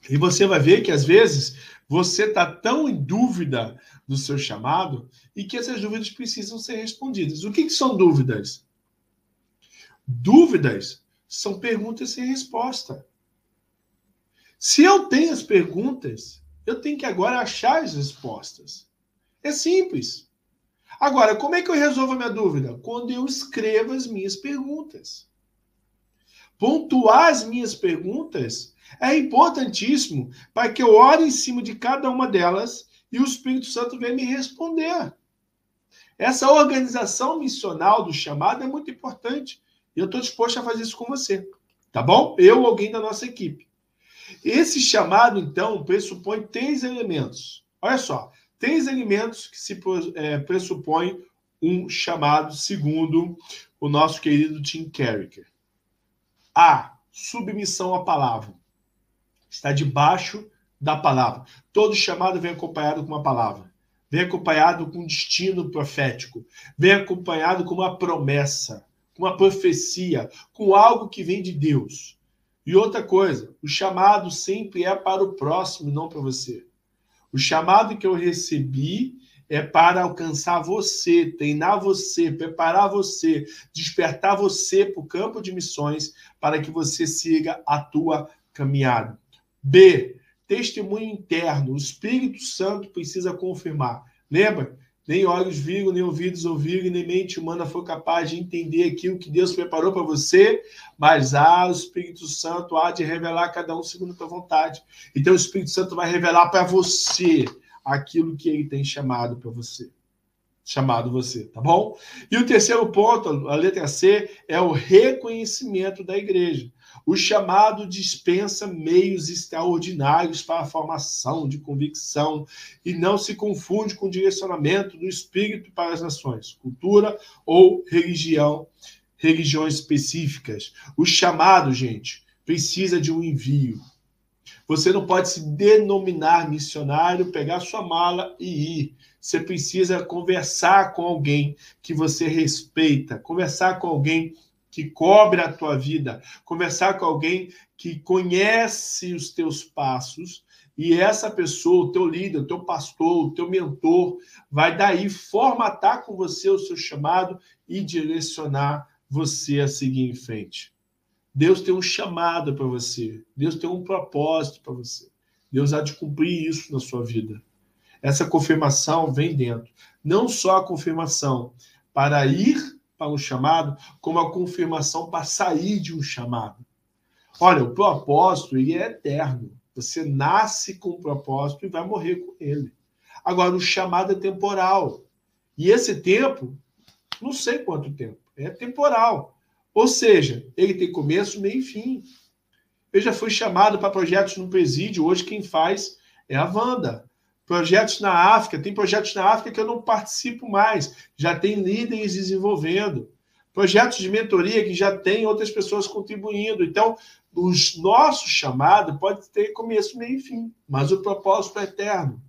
E você vai ver que às vezes você está tão em dúvida do seu chamado e que essas dúvidas precisam ser respondidas. O que, que são dúvidas? Dúvidas são perguntas sem resposta. Se eu tenho as perguntas, eu tenho que agora achar as respostas. É simples. Agora, como é que eu resolvo a minha dúvida? Quando eu escrevo as minhas perguntas. Pontuar as minhas perguntas é importantíssimo para que eu ore em cima de cada uma delas e o Espírito Santo venha me responder. Essa organização missional do chamado é muito importante. E eu estou disposto a fazer isso com você. Tá bom? Eu ou alguém da nossa equipe. Esse chamado, então, pressupõe três elementos. Olha só, três elementos que se é, pressupõem um chamado segundo o nosso querido Tim Carricker. A. Submissão à palavra está debaixo da palavra. Todo chamado vem acompanhado com uma palavra, vem acompanhado com um destino profético, vem acompanhado com uma promessa, com uma profecia, com algo que vem de Deus. E outra coisa, o chamado sempre é para o próximo, não para você. O chamado que eu recebi é para alcançar você, treinar você, preparar você, despertar você para o campo de missões, para que você siga a tua caminhada. B. Testemunho interno. O Espírito Santo precisa confirmar. Lembra? Nem olhos viram, nem ouvidos ouviram, nem mente humana foi capaz de entender aquilo que Deus preparou para você, mas ah, o Espírito Santo há de revelar cada um segundo a tua vontade. Então o Espírito Santo vai revelar para você aquilo que ele tem chamado para você. Chamado você, tá bom? E o terceiro ponto, a letra C, é o reconhecimento da igreja. O chamado dispensa meios extraordinários para a formação de convicção e não se confunde com o direcionamento do espírito para as nações, cultura ou religião, religiões específicas. O chamado, gente, precisa de um envio. Você não pode se denominar missionário, pegar sua mala e ir. Você precisa conversar com alguém que você respeita, conversar com alguém que cobre a tua vida, conversar com alguém que conhece os teus passos e essa pessoa, o teu líder, o teu pastor, o teu mentor, vai daí formatar com você o seu chamado e direcionar você a seguir em frente. Deus tem um chamado para você, Deus tem um propósito para você. Deus há de cumprir isso na sua vida. essa confirmação vem dentro. Não só a confirmação para ir para um chamado, como a confirmação para sair de um chamado. Olha, o propósito ele é eterno. Você nasce com o propósito e vai morrer com ele. Agora, o chamado é temporal. E esse tempo, não sei quanto tempo, é temporal. Ou seja, ele tem começo, meio e fim. Eu já fui chamado para projetos no presídio, hoje quem faz é a Wanda. Projetos na África, tem projetos na África que eu não participo mais, já tem líderes desenvolvendo. Projetos de mentoria que já tem outras pessoas contribuindo. Então, o nosso chamado pode ter começo, meio e fim, mas o propósito é eterno.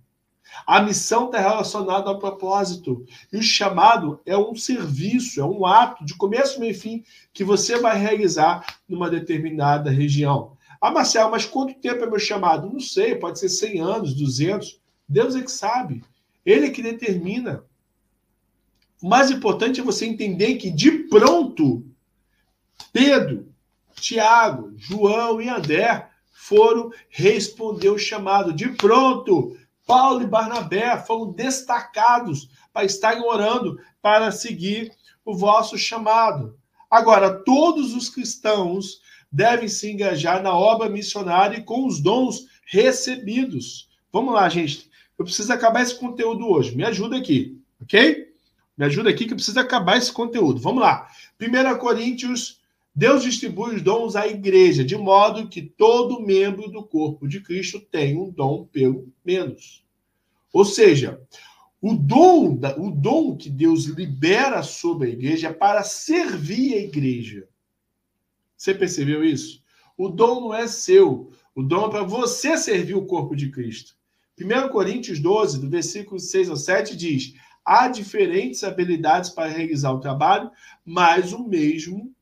A missão está relacionada ao propósito. E o chamado é um serviço, é um ato de começo, meio e fim que você vai realizar numa determinada região. Ah, Marcelo, mas quanto tempo é meu chamado? Não sei, pode ser 100 anos, 200. Deus é que sabe. Ele é que determina. O mais importante é você entender que, de pronto, Pedro, Tiago, João e André foram responder o chamado. De pronto, Paulo e Barnabé foram destacados para estarem orando para seguir o vosso chamado. Agora, todos os cristãos devem se engajar na obra missionária e com os dons recebidos. Vamos lá, gente. Eu preciso acabar esse conteúdo hoje. Me ajuda aqui, ok? Me ajuda aqui que eu preciso acabar esse conteúdo. Vamos lá. 1 Coríntios Deus distribui os dons à igreja, de modo que todo membro do corpo de Cristo tem um dom pelo menos. Ou seja, o dom, o dom que Deus libera sobre a igreja é para servir a igreja. Você percebeu isso? O dom não é seu, o dom é para você servir o corpo de Cristo. 1 Coríntios 12, do versículo 6 ao 7, diz: há diferentes habilidades para realizar o trabalho, mas o mesmo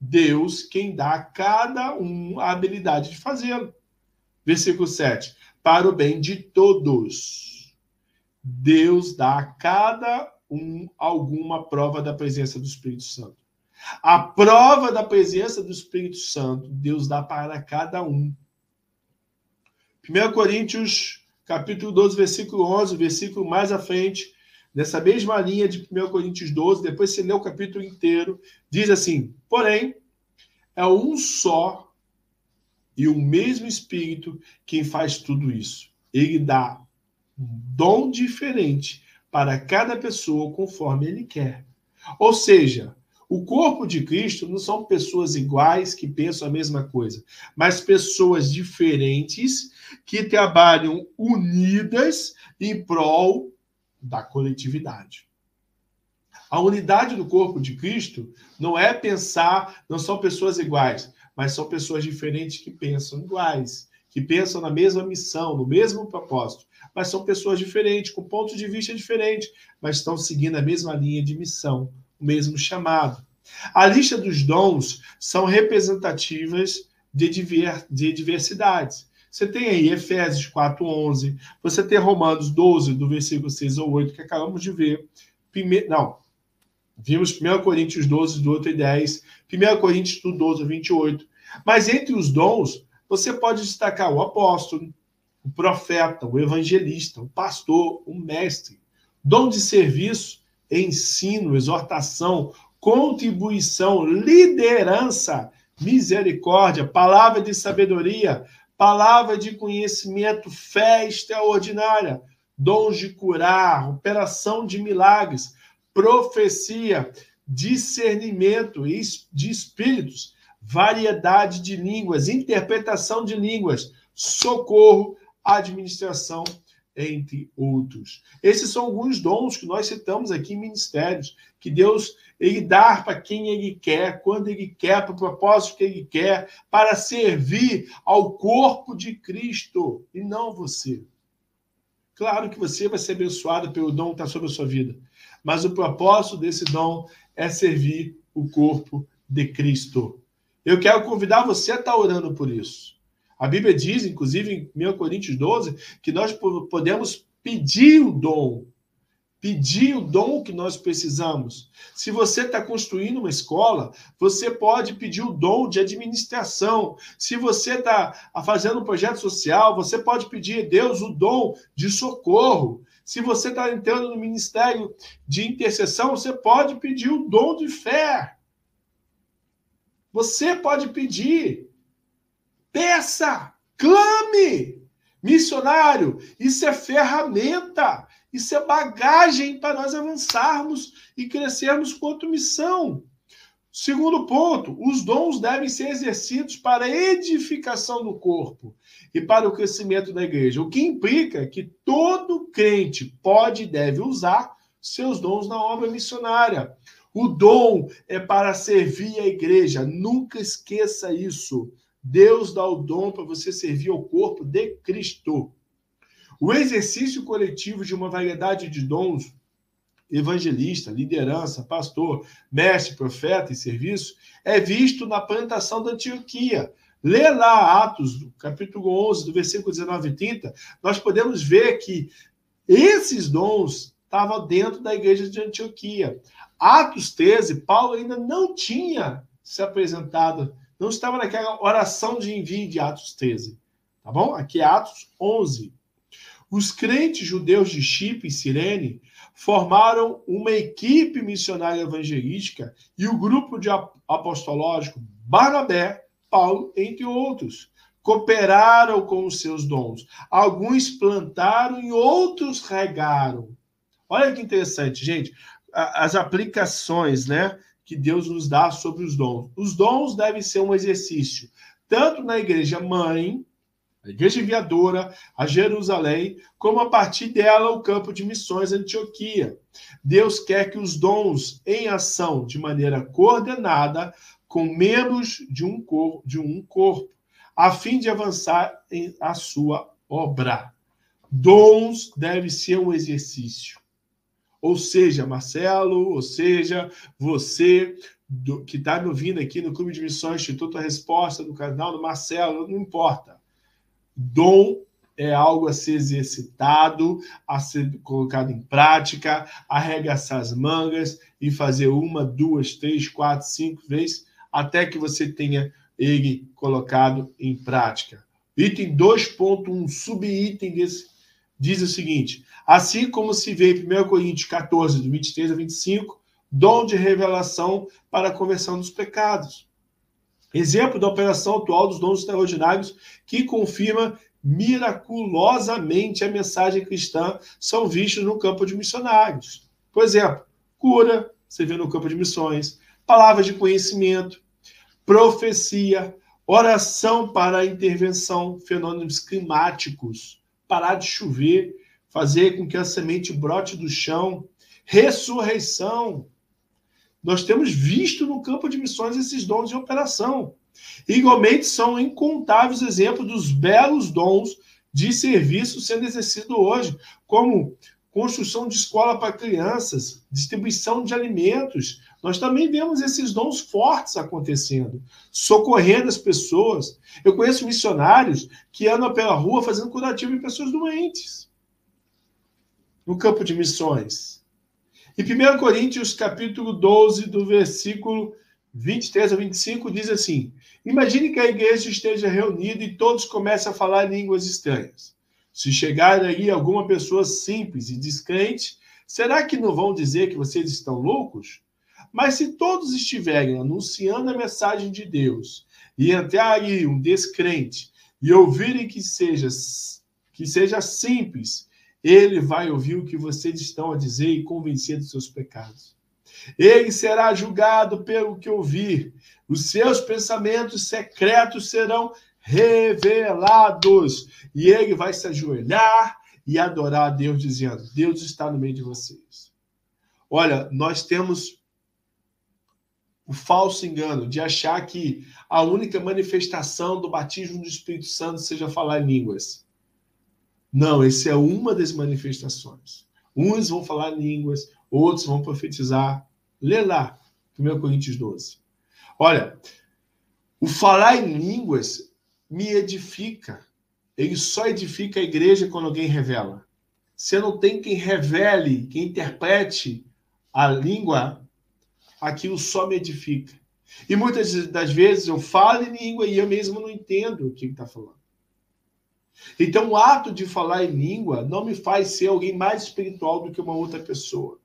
Deus quem dá a cada um a habilidade de fazê-lo. Versículo 7. Para o bem de todos. Deus dá a cada um alguma prova da presença do Espírito Santo. A prova da presença do Espírito Santo, Deus dá para cada um. 1 Coríntios, capítulo 12, versículo 11, versículo mais à frente, nessa mesma linha de 1 Coríntios 12, depois você lê o capítulo inteiro, diz assim: Porém, é um só e o mesmo Espírito quem faz tudo isso. Ele dá um dom diferente para cada pessoa conforme ele quer. Ou seja, o corpo de Cristo não são pessoas iguais que pensam a mesma coisa, mas pessoas diferentes que trabalham unidas em prol da coletividade. A unidade do corpo de Cristo não é pensar, não são pessoas iguais, mas são pessoas diferentes que pensam iguais, que pensam na mesma missão, no mesmo propósito, mas são pessoas diferentes, com pontos de vista diferentes, mas estão seguindo a mesma linha de missão, o mesmo chamado. A lista dos dons são representativas de, de diversidades. Você tem aí Efésios 4:11, você tem Romanos 12, do versículo 6 ao 8, que acabamos de ver. Primeiro, não, vimos 1 Coríntios 12, do 8 e 10, 1 Coríntios 12, 28. Mas entre os dons, você pode destacar o apóstolo, o profeta, o evangelista, o pastor, o mestre. Dom de serviço, ensino, exortação, contribuição, liderança, misericórdia, palavra de sabedoria, palavra de conhecimento, fé extraordinária, dons de curar, operação de milagres, profecia, discernimento de espíritos, variedade de línguas, interpretação de línguas, socorro, administração, entre outros. Esses são alguns dons que nós citamos aqui em ministérios, que Deus ele dá para quem ele quer, quando ele quer, para o propósito que ele quer, para servir ao corpo de Cristo e não você. Claro que você vai ser abençoado pelo dom que está sobre a sua vida, mas o propósito desse dom é servir o corpo de Cristo. Eu quero convidar você a estar orando por isso. A Bíblia diz, inclusive em 1 Coríntios 12, que nós podemos pedir o dom pedir o dom que nós precisamos. Se você está construindo uma escola, você pode pedir o dom de administração. Se você está fazendo um projeto social, você pode pedir a Deus o dom de socorro. Se você está entrando no ministério de intercessão, você pode pedir o dom de fé. Você pode pedir. Peça, clame. Missionário, isso é ferramenta. Isso é bagagem para nós avançarmos e crescermos quanto missão. Segundo ponto, os dons devem ser exercidos para a edificação do corpo e para o crescimento da igreja, o que implica que todo crente pode e deve usar seus dons na obra missionária. O dom é para servir a igreja, nunca esqueça isso. Deus dá o dom para você servir ao corpo de Cristo. O exercício coletivo de uma variedade de dons, evangelista, liderança, pastor, mestre, profeta e serviço, é visto na plantação da Antioquia. Lê lá Atos, capítulo 11, do versículo 19 e 30, nós podemos ver que esses dons estavam dentro da igreja de Antioquia. Atos 13, Paulo ainda não tinha se apresentado, não estava naquela oração de envio de Atos 13. Tá bom? Aqui é Atos 11. Os crentes judeus de Chipre e Cirene formaram uma equipe missionária evangelística e o grupo de apostológico Barnabé, Paulo, entre outros, cooperaram com os seus dons. Alguns plantaram e outros regaram. Olha que interessante, gente, as aplicações, né, que Deus nos dá sobre os dons. Os dons devem ser um exercício tanto na igreja mãe, a igreja enviadora a Jerusalém, como a partir dela o campo de missões Antioquia. Deus quer que os dons em ação de maneira coordenada com membros de um, cor, de um corpo, a fim de avançar em a sua obra. Dons deve ser um exercício. Ou seja, Marcelo, ou seja, você do, que está me ouvindo aqui no Clube de Missões Instituto A Resposta, no canal do Marcelo, não importa. Dom é algo a ser exercitado, a ser colocado em prática, arregaçar as mangas e fazer uma, duas, três, quatro, cinco vezes, até que você tenha ele colocado em prática. Item 2.1, subitem desse, diz o seguinte: assim como se vê em 1 Coríntios 14, do 23 a 25, dom de revelação para a conversão dos pecados. Exemplo da operação atual dos dons extraordinários que confirma miraculosamente a mensagem cristã são vistos no campo de missionários. Por exemplo, cura, você vê no campo de missões, palavras de conhecimento, profecia, oração para a intervenção, fenômenos climáticos, parar de chover, fazer com que a semente brote do chão, ressurreição, nós temos visto no campo de missões esses dons de operação. Igualmente, são incontáveis exemplos dos belos dons de serviço sendo exercido hoje, como construção de escola para crianças, distribuição de alimentos. Nós também vemos esses dons fortes acontecendo, socorrendo as pessoas. Eu conheço missionários que andam pela rua fazendo curativo em pessoas doentes. No campo de missões. E 1 Coríntios, capítulo 12, do versículo 23 a 25, diz assim: Imagine que a igreja esteja reunida e todos comecem a falar línguas estranhas. Se chegar aí alguma pessoa simples e descrente, será que não vão dizer que vocês estão loucos? Mas se todos estiverem anunciando a mensagem de Deus e entrar aí um descrente e ouvirem que seja que seja simples ele vai ouvir o que vocês estão a dizer e convencer dos seus pecados. Ele será julgado pelo que ouvir. Os seus pensamentos secretos serão revelados. E ele vai se ajoelhar e adorar a Deus, dizendo: Deus está no meio de vocês. Olha, nós temos o falso engano de achar que a única manifestação do batismo do Espírito Santo seja falar línguas. Não, essa é uma das manifestações. Uns vão falar línguas, outros vão profetizar. Lê lá, 1 Coríntios 12. Olha, o falar em línguas me edifica. Ele só edifica a igreja quando alguém revela. você não tem quem revele, quem interprete a língua, aquilo só me edifica. E muitas das vezes eu falo em língua e eu mesmo não entendo o que está falando. Então, o ato de falar em língua não me faz ser alguém mais espiritual do que uma outra pessoa.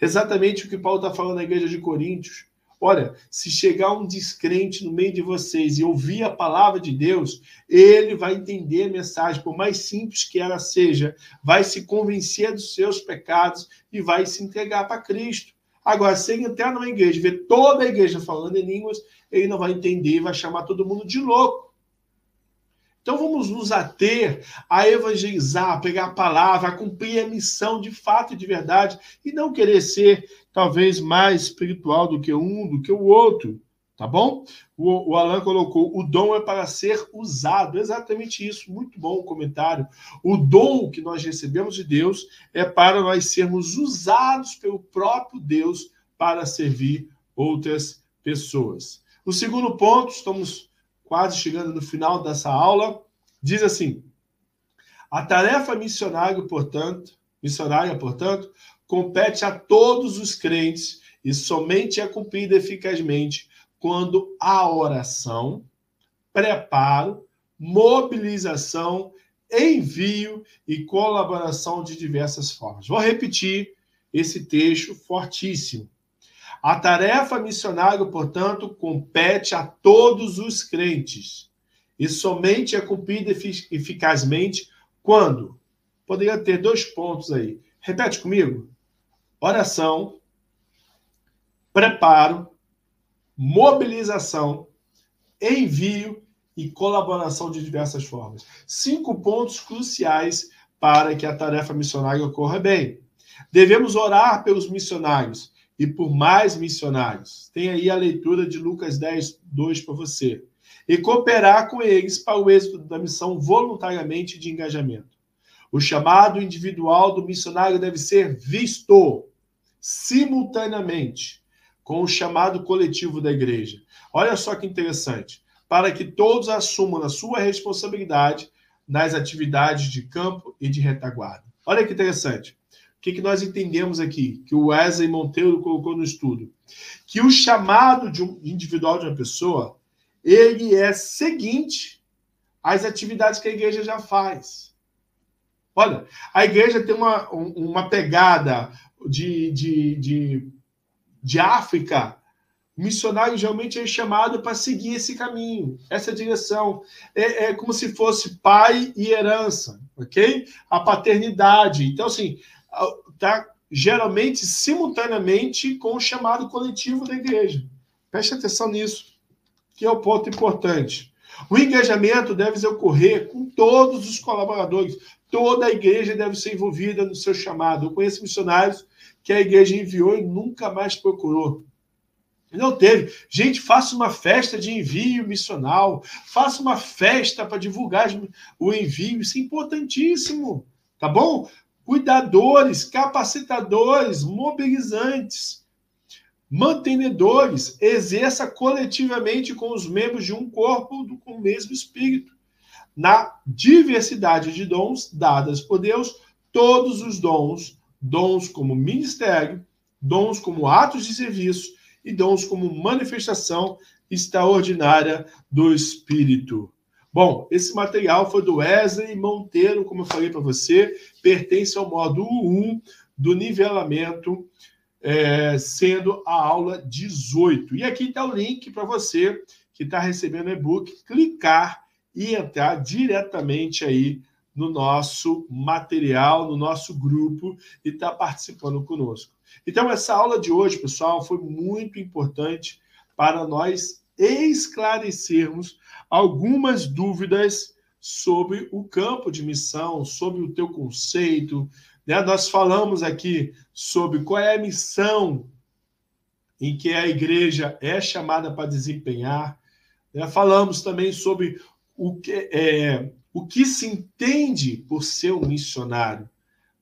Exatamente o que Paulo está falando na igreja de Coríntios. Olha, se chegar um descrente no meio de vocês e ouvir a palavra de Deus, ele vai entender a mensagem, por mais simples que ela seja, vai se convencer dos seus pecados e vai se entregar para Cristo. Agora, se ele entrar numa igreja ver toda a igreja falando em línguas, ele não vai entender e vai chamar todo mundo de louco. Então vamos nos ater a evangelizar, a pegar a palavra, a cumprir a missão de fato e de verdade, e não querer ser talvez mais espiritual do que um, do que o outro. Tá bom? O, o Alan colocou: o dom é para ser usado. Exatamente isso. Muito bom o comentário. O dom que nós recebemos de Deus é para nós sermos usados pelo próprio Deus para servir outras pessoas. O segundo ponto, estamos quase chegando no final dessa aula, diz assim: a tarefa missionária, portanto, missionária, portanto, compete a todos os crentes e somente é cumprida eficazmente quando a oração, preparo, mobilização, envio e colaboração de diversas formas. Vou repetir esse texto fortíssimo. A tarefa missionária, portanto, compete a todos os crentes e somente é cumprida eficazmente quando? Poderia ter dois pontos aí. Repete comigo: oração, preparo, mobilização, envio e colaboração de diversas formas. Cinco pontos cruciais para que a tarefa missionária ocorra bem. Devemos orar pelos missionários e por mais missionários. Tem aí a leitura de Lucas 10, 2 para você. E cooperar com eles para o êxito da missão voluntariamente de engajamento. O chamado individual do missionário deve ser visto simultaneamente com o chamado coletivo da igreja. Olha só que interessante. Para que todos assumam a sua responsabilidade nas atividades de campo e de retaguarda. Olha que interessante. O que, nós entendemos aqui? Que o Wesley Monteiro colocou no estudo. Que o chamado de um individual de uma pessoa, ele é seguinte às atividades que a igreja já faz. Olha, a igreja tem uma, uma pegada de, de, de, de África. O missionário geralmente é chamado para seguir esse caminho, essa direção. É, é como se fosse pai e herança, ok? A paternidade. Então, assim, tá, geralmente simultaneamente com o chamado coletivo da igreja. Preste atenção nisso, que é o ponto importante. O engajamento deve ocorrer com todos os colaboradores. Toda a igreja deve ser envolvida no seu chamado. Eu conheço missionários que a igreja enviou e nunca mais procurou. Não teve. Gente, faça uma festa de envio missional, faça uma festa para divulgar o envio, isso é importantíssimo, tá bom? cuidadores, capacitadores, mobilizantes, mantenedores, exerça coletivamente com os membros de um corpo com o mesmo espírito. Na diversidade de dons dadas por Deus, todos os dons, dons como ministério, dons como atos de serviço e dons como manifestação extraordinária do Espírito. Bom, esse material foi do Wesley Monteiro, como eu falei para você, pertence ao módulo 1 do nivelamento, é, sendo a aula 18. E aqui está o link para você que está recebendo o e-book, clicar e entrar diretamente aí no nosso material, no nosso grupo e estar tá participando conosco. Então, essa aula de hoje, pessoal, foi muito importante para nós esclarecermos algumas dúvidas sobre o campo de missão, sobre o teu conceito. Né? Nós falamos aqui sobre qual é a missão em que a igreja é chamada para desempenhar. Né? Falamos também sobre o que, é, o que se entende por ser um missionário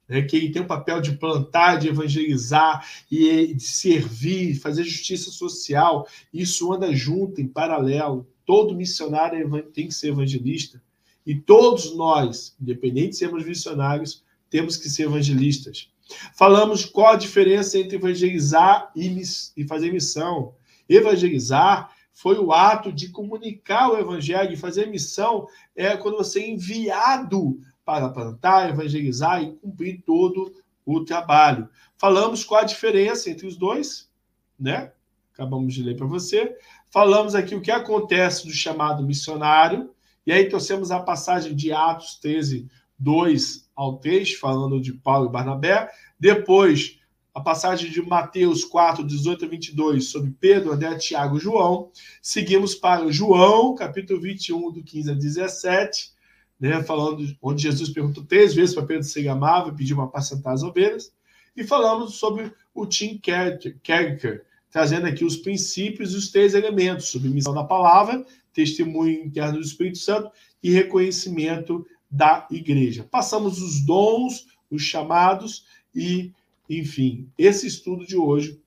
né, que ele tem o papel de plantar, de evangelizar e de servir, fazer justiça social. Isso anda junto, em paralelo. Todo missionário tem que ser evangelista. E todos nós, independente de sermos missionários, temos que ser evangelistas. Falamos qual a diferença entre evangelizar e fazer missão. Evangelizar foi o ato de comunicar o evangelho, e fazer missão é quando você é enviado para plantar, evangelizar e cumprir todo o trabalho. Falamos qual a diferença entre os dois, né? Acabamos de ler para você. Falamos aqui o que acontece do chamado missionário, e aí trouxemos a passagem de Atos 13, 2 ao 3, falando de Paulo e Barnabé. Depois, a passagem de Mateus 4, 18 a 22, sobre Pedro, André, Tiago e João. Seguimos para João, capítulo 21, do 15 a 17, né, falando onde Jesus perguntou três vezes para Pedro se ele amava e pediu uma apacentar as ovelhas. E falamos sobre o Tim Kerker, trazendo aqui os princípios e os três elementos: submissão da palavra, testemunho interno do Espírito Santo e reconhecimento da igreja. Passamos os dons, os chamados e, enfim, esse estudo de hoje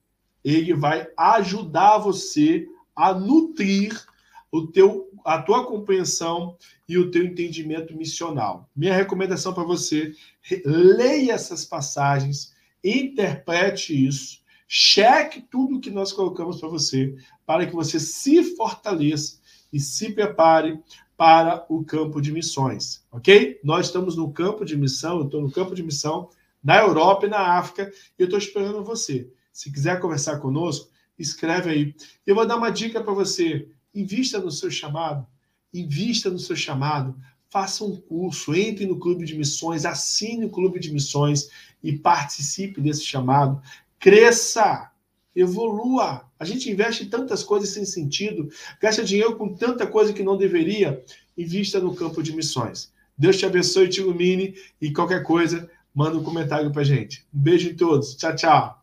ele vai ajudar você a nutrir o teu, a tua compreensão e o teu entendimento missional. Minha recomendação para você: leia essas passagens, interprete isso, cheque tudo que nós colocamos para você, para que você se fortaleça e se prepare para o campo de missões, ok? Nós estamos no campo de missão, eu estou no campo de missão na Europa e na África, e eu estou esperando você. Se quiser conversar conosco, escreve aí. Eu vou dar uma dica para você: invista no seu chamado, invista no seu chamado, faça um curso, entre no clube de missões, assine o clube de missões e participe desse chamado. Cresça, evolua. A gente investe em tantas coisas sem sentido, gasta dinheiro com tanta coisa que não deveria. Invista no campo de missões. Deus te abençoe, te ilumine e qualquer coisa, manda um comentário para gente. Um beijo em todos. Tchau, tchau.